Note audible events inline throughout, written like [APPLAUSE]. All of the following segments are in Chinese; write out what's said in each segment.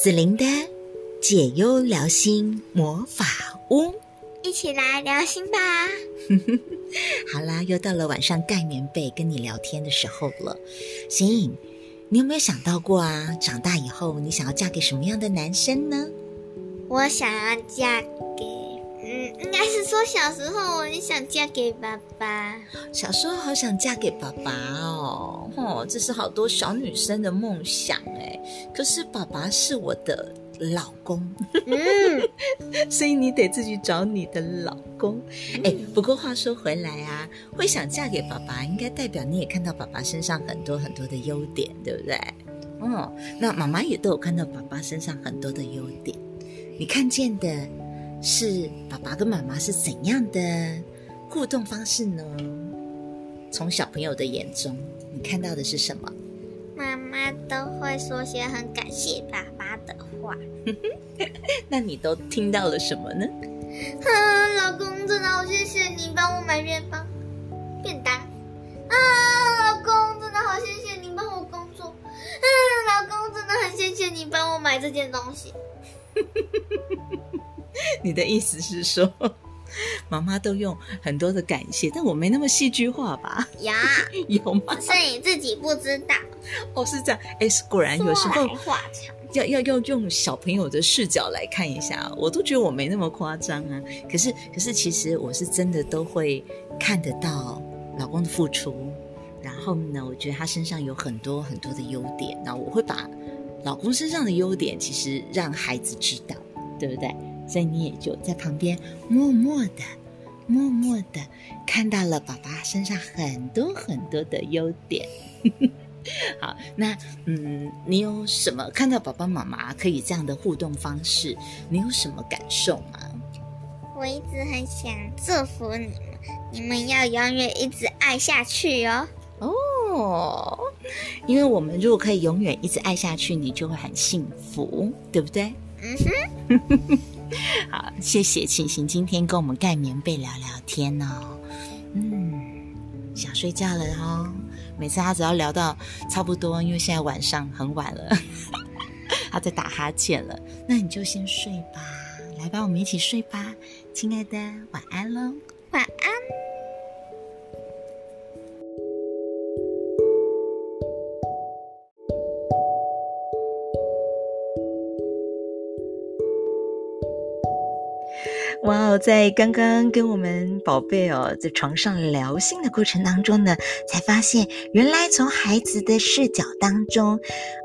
子玲的解忧聊心魔法屋，一起来聊心吧。[LAUGHS] 好啦，又到了晚上盖棉被跟你聊天的时候了。行，你有没有想到过啊？长大以后你想要嫁给什么样的男生呢？我想要嫁给。嗯，应该是说小时候我很想嫁给爸爸。小时候好想嫁给爸爸哦，哦，这是好多小女生的梦想哎。可是爸爸是我的老公，嗯，[LAUGHS] 所以你得自己找你的老公。哎，不过话说回来啊，会想嫁给爸爸，应该代表你也看到爸爸身上很多很多的优点，对不对？哦，那妈妈也都有看到爸爸身上很多的优点，你看见的。是爸爸跟妈妈是怎样的互动方式呢？从小朋友的眼中，你看到的是什么？妈妈都会说些很感谢爸爸的话。[LAUGHS] 那你都听到了什么呢？哼，[LAUGHS] 老公真的好谢谢你帮我买面包、便当。啊，老公真的好谢谢你帮我工作。嗯，老公真的很谢谢你帮我买这件东西。[LAUGHS] [LAUGHS] 你的意思是说，妈妈都用很多的感谢，但我没那么戏剧化吧？有，[LAUGHS] 有吗？是你自己不知道。哦，是这样。哎，果然有时候要要要用小朋友的视角来看一下，我都觉得我没那么夸张啊。可是可是，其实我是真的都会看得到老公的付出，然后呢，我觉得他身上有很多很多的优点，那我会把老公身上的优点，其实让孩子知道，对不对？所以你也就在旁边默默的、默默的看到了爸爸身上很多很多的优点。[LAUGHS] 好，那嗯，你有什么看到爸爸妈妈可以这样的互动方式？你有什么感受吗？我一直很想祝福你们，你们要永远一直爱下去哦。哦，因为我们如果可以永远一直爱下去，你就会很幸福，对不对？嗯哼。[LAUGHS] 谢谢晴晴今天跟我们盖棉被聊聊天哦。嗯，想睡觉了哦。每次他只要聊到差不多，因为现在晚上很晚了，[LAUGHS] 他在打哈欠了。那你就先睡吧，来吧，我们一起睡吧，亲爱的，晚安喽，晚安。[LAUGHS] 哇哦，在刚刚跟我们宝贝哦在床上聊心的过程当中呢，才发现原来从孩子的视角当中，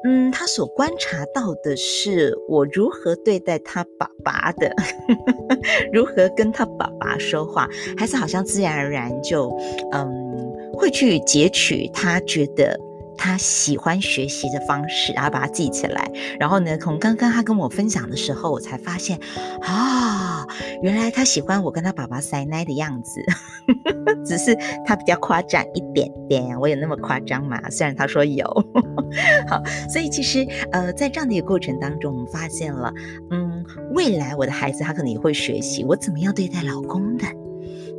嗯，他所观察到的是我如何对待他爸爸的，[LAUGHS] 如何跟他爸爸说话，孩子好像自然而然就嗯会去截取他觉得。他喜欢学习的方式，然后把它记起来。然后呢，从刚刚他跟我分享的时候，我才发现，啊、原来他喜欢我跟他爸爸塞奶的样子，[LAUGHS] 只是他比较夸张一点点。我有那么夸张吗？虽然他说有。[LAUGHS] 好，所以其实呃，在这样的一个过程当中，我们发现了，嗯，未来我的孩子他可能也会学习我怎么样对待老公的。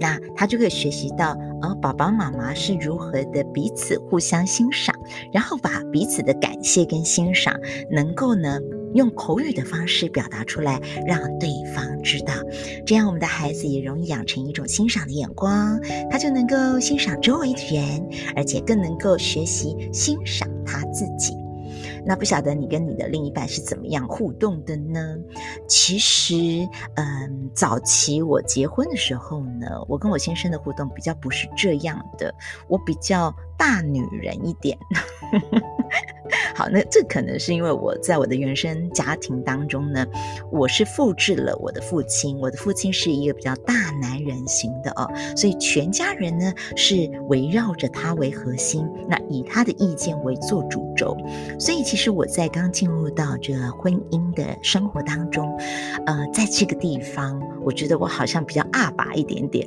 那他就会学习到，哦，爸爸妈妈是如何的彼此互相欣赏，然后把彼此的感谢跟欣赏，能够呢用口语的方式表达出来，让对方知道，这样我们的孩子也容易养成一种欣赏的眼光，他就能够欣赏周围的人，而且更能够学习欣赏他自己。那不晓得你跟你的另一半是怎么样互动的呢？其实，嗯，早期我结婚的时候呢，我跟我先生的互动比较不是这样的，我比较大女人一点。[LAUGHS] 好，那这可能是因为我在我的原生家庭当中呢，我是复制了我的父亲，我的父亲是一个比较大男人型的哦，所以全家人呢是围绕着他为核心，那以他的意见为做主轴，所以其实我在刚进入到这婚姻的生活当中，呃，在这个地方，我觉得我好像比较阿爸一点点。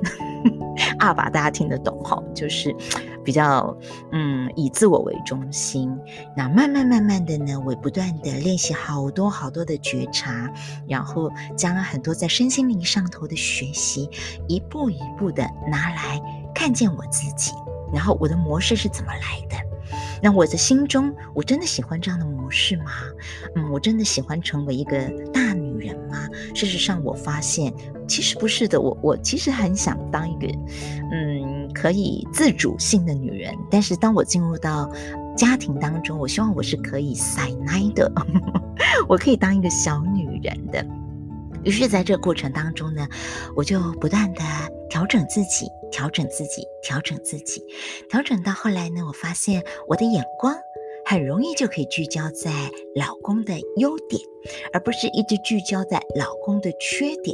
[LAUGHS] 二把大家听得懂哈，就是比较嗯以自我为中心。那慢慢慢慢的呢，我不断的练习好多好多的觉察，然后将很多在身心灵上头的学习，一步一步的拿来看见我自己，然后我的模式是怎么来的。那我的心中，我真的喜欢这样的模式吗？嗯，我真的喜欢成为一个人吗？事实上，我发现其实不是的。我我其实很想当一个，嗯，可以自主性的女人。但是当我进入到家庭当中，我希望我是可以塞奶的，[LAUGHS] 我可以当一个小女人的。于是，在这个过程当中呢，我就不断的调整自己，调整自己，调整自己，调整到后来呢，我发现我的眼光很容易就可以聚焦在老公的优点，而不是一直聚焦在老公的缺点。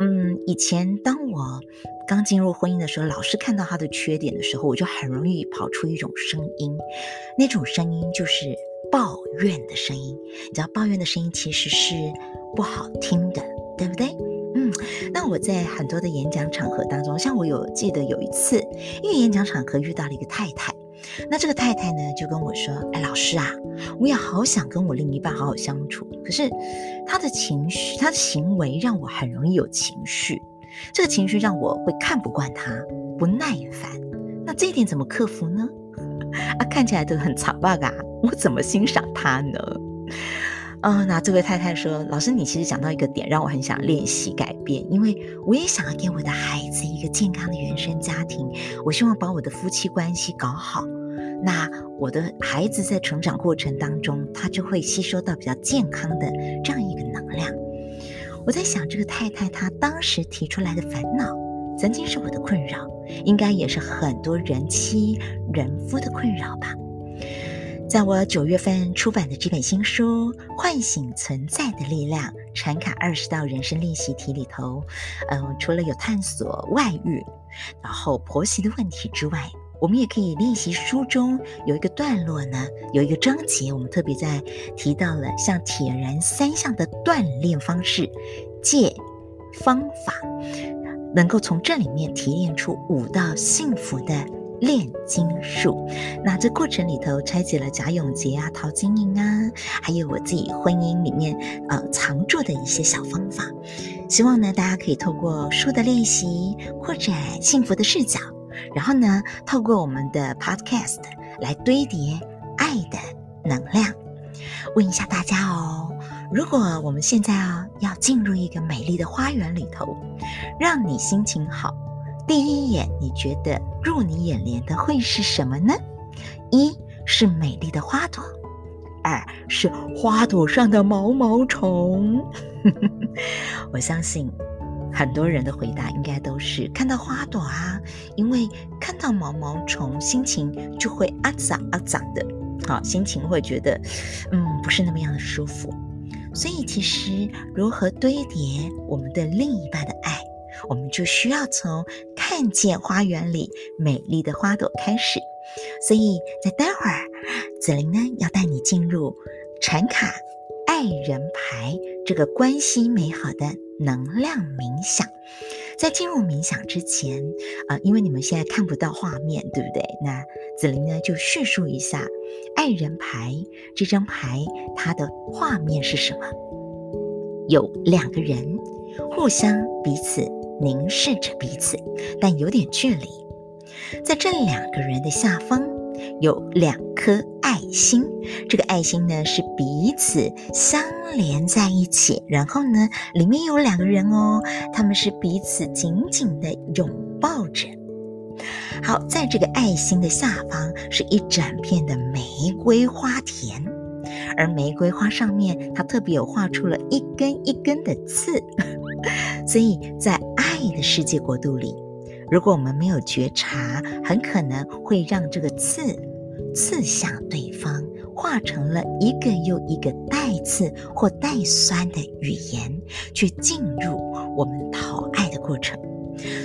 嗯，以前当我刚进入婚姻的时候，老是看到他的缺点的时候，我就很容易跑出一种声音，那种声音就是抱怨的声音。你知道，抱怨的声音其实是不好听的。对不对？嗯，那我在很多的演讲场合当中，像我有记得有一次，因为演讲场合遇到了一个太太，那这个太太呢就跟我说：“哎，老师啊，我也好想跟我另一半好好相处，可是他的情绪、他的行为让我很容易有情绪，这个情绪让我会看不惯他，不耐烦。那这一点怎么克服呢？[LAUGHS] 啊，看起来都很惨吧？我怎么欣赏他呢？”啊、哦，那这位太太说：“老师，你其实讲到一个点，让我很想练习改变，因为我也想要给我的孩子一个健康的原生家庭。我希望把我的夫妻关系搞好，那我的孩子在成长过程当中，他就会吸收到比较健康的这样一个能量。我在想，这个太太她当时提出来的烦恼，曾经是我的困扰，应该也是很多人妻人夫的困扰吧。”在我九月份出版的这本新书《唤醒存在的力量》禅卡二十道人生练习题里头，嗯，除了有探索外遇，然后婆媳的问题之外，我们也可以练习书中有一个段落呢，有一个章节，我们特别在提到了像铁人三项的锻炼方式、借方法，能够从这里面提炼出五道幸福的。炼金术，那这过程里头拆解了贾永杰啊、陶晶莹啊，还有我自己婚姻里面呃藏住的一些小方法，希望呢大家可以透过书的练习，扩展幸福的视角，然后呢透过我们的 Podcast 来堆叠爱的能量。问一下大家哦，如果我们现在啊要进入一个美丽的花园里头，让你心情好。第一眼，你觉得入你眼帘的会是什么呢？一是美丽的花朵，二是花朵上的毛毛虫。[LAUGHS] 我相信很多人的回答应该都是看到花朵啊，因为看到毛毛虫，心情就会啊咋啊咋的，好，心情会觉得嗯不是那么样的舒服。所以其实如何堆叠我们的另一半的爱？我们就需要从看见花园里美丽的花朵开始，所以在待会儿，子玲呢要带你进入禅卡爱人牌这个关系美好的能量冥想。在进入冥想之前，啊、呃，因为你们现在看不到画面，对不对？那子玲呢就叙述一下爱人牌这张牌，它的画面是什么？有两个人互相彼此。凝视着彼此，但有点距离。在这两个人的下方有两颗爱心，这个爱心呢是彼此相连在一起。然后呢，里面有两个人哦，他们是彼此紧紧地拥抱着。好，在这个爱心的下方是一整片的玫瑰花田，而玫瑰花上面它特别有画出了一根一根的刺，[LAUGHS] 所以在。爱的世界国度里，如果我们没有觉察，很可能会让这个刺刺向对方，化成了一个又一个带刺或带酸的语言，去进入我们讨爱的过程。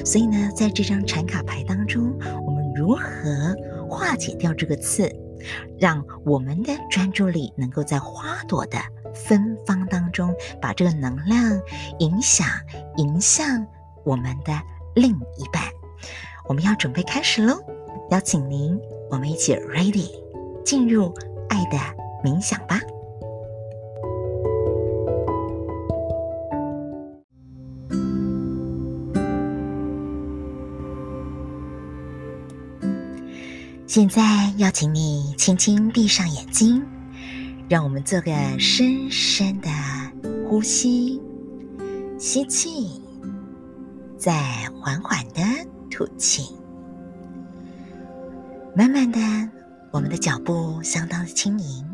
所以呢，在这张产卡牌当中，我们如何化解掉这个刺，让我们的专注力能够在花朵的芬芳当中，把这个能量影响迎向。我们的另一半，我们要准备开始喽！邀请您，我们一起 ready 进入爱的冥想吧。现在邀请你轻轻闭上眼睛，让我们做个深深的呼吸，吸气，在缓缓的吐气。慢慢的，我们的脚步相当的轻盈，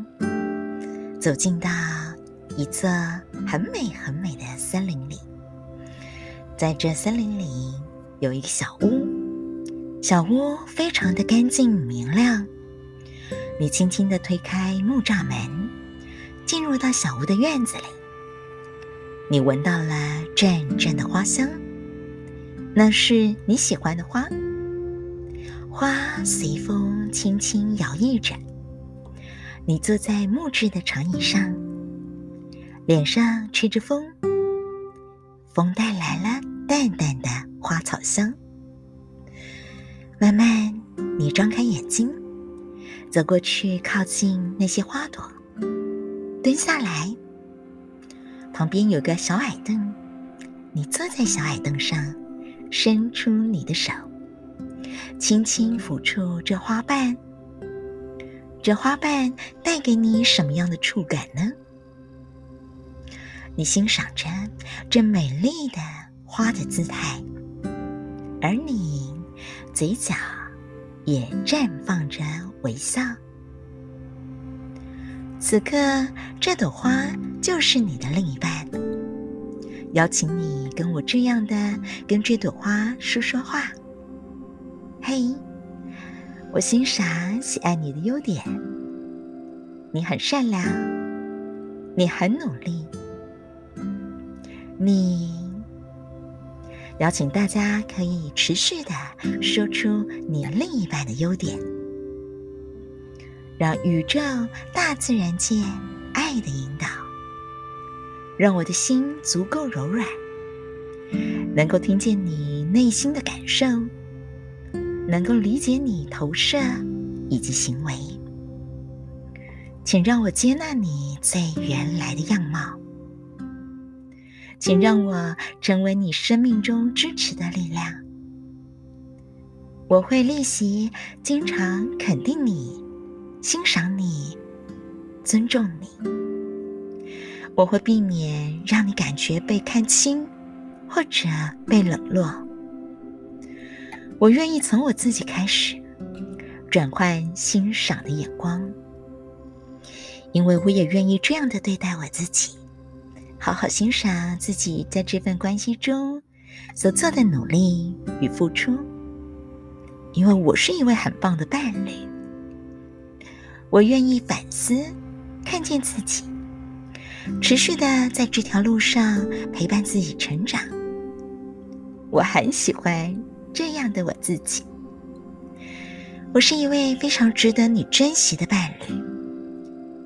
走进到一座很美很美的森林里。在这森林里有一个小屋。小屋非常的干净明亮，你轻轻的推开木栅门，进入到小屋的院子里。你闻到了阵阵的花香，那是你喜欢的花。花随风轻轻摇曳着。你坐在木质的长椅上，脸上吹着风，风带来了淡淡的花草香。慢慢，你张开眼睛，走过去，靠近那些花朵，蹲下来。旁边有个小矮凳，你坐在小矮凳上，伸出你的手，轻轻抚触这花瓣。这花瓣带给你什么样的触感呢？你欣赏着这美丽的花的姿态，而你。嘴角也绽放着微笑。此刻，这朵花就是你的另一半。邀请你跟我这样的跟这朵花说说话。嘿，我欣赏、喜爱你的优点。你很善良，你很努力，你。邀请大家可以持续的说出你另一半的优点，让宇宙、大自然界爱的引导，让我的心足够柔软，能够听见你内心的感受，能够理解你投射以及行为，请让我接纳你最原来的样貌。请让我成为你生命中支持的力量。我会练习经常肯定你、欣赏你、尊重你。我会避免让你感觉被看轻或者被冷落。我愿意从我自己开始，转换欣赏的眼光，因为我也愿意这样的对待我自己。好好欣赏自己在这份关系中所做的努力与付出，因为我是一位很棒的伴侣。我愿意反思，看见自己，持续的在这条路上陪伴自己成长。我很喜欢这样的我自己。我是一位非常值得你珍惜的伴侣。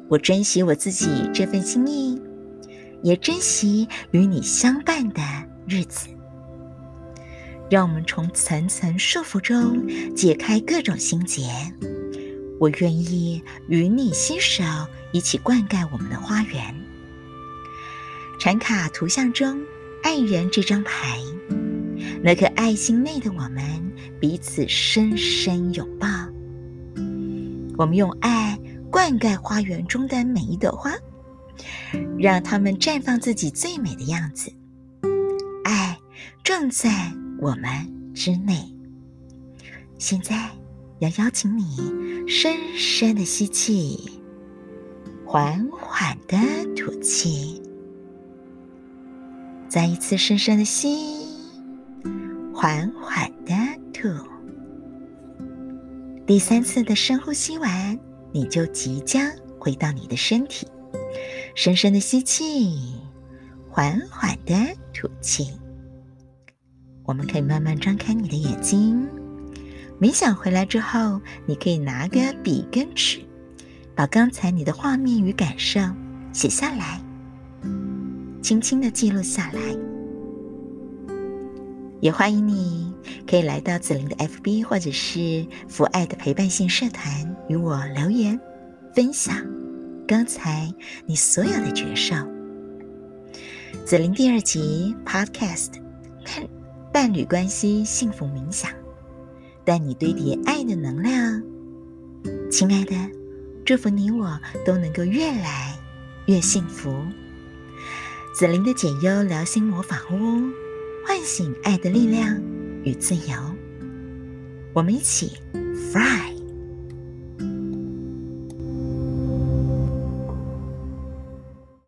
我珍惜我自己这份心意。也珍惜与你相伴的日子，让我们从层层束缚中解开各种心结。我愿意与你携手，一起灌溉我们的花园。禅卡图像中，爱人这张牌，那颗爱心内的我们彼此深深拥抱。我们用爱灌溉花园中的每一朵花。让他们绽放自己最美的样子，爱正在我们之内。现在要邀请你深深的吸气，缓缓的吐气，再一次深深的吸，缓缓的吐。第三次的深呼吸完，你就即将回到你的身体。深深的吸气，缓缓的吐气。我们可以慢慢张开你的眼睛。冥想回来之后，你可以拿个笔跟纸，把刚才你的画面与感受写下来，轻轻的记录下来。也欢迎你可以来到子琳的 FB 或者是福爱的陪伴性社团，与我留言分享。刚才你所有的觉受，子琳第二集 Podcast 伴伴侣关系幸福冥想，带你堆叠爱的能量，亲爱的，祝福你我都能够越来越幸福。子琳的解忧聊心魔法屋，唤醒爱的力量与自由，我们一起 fly。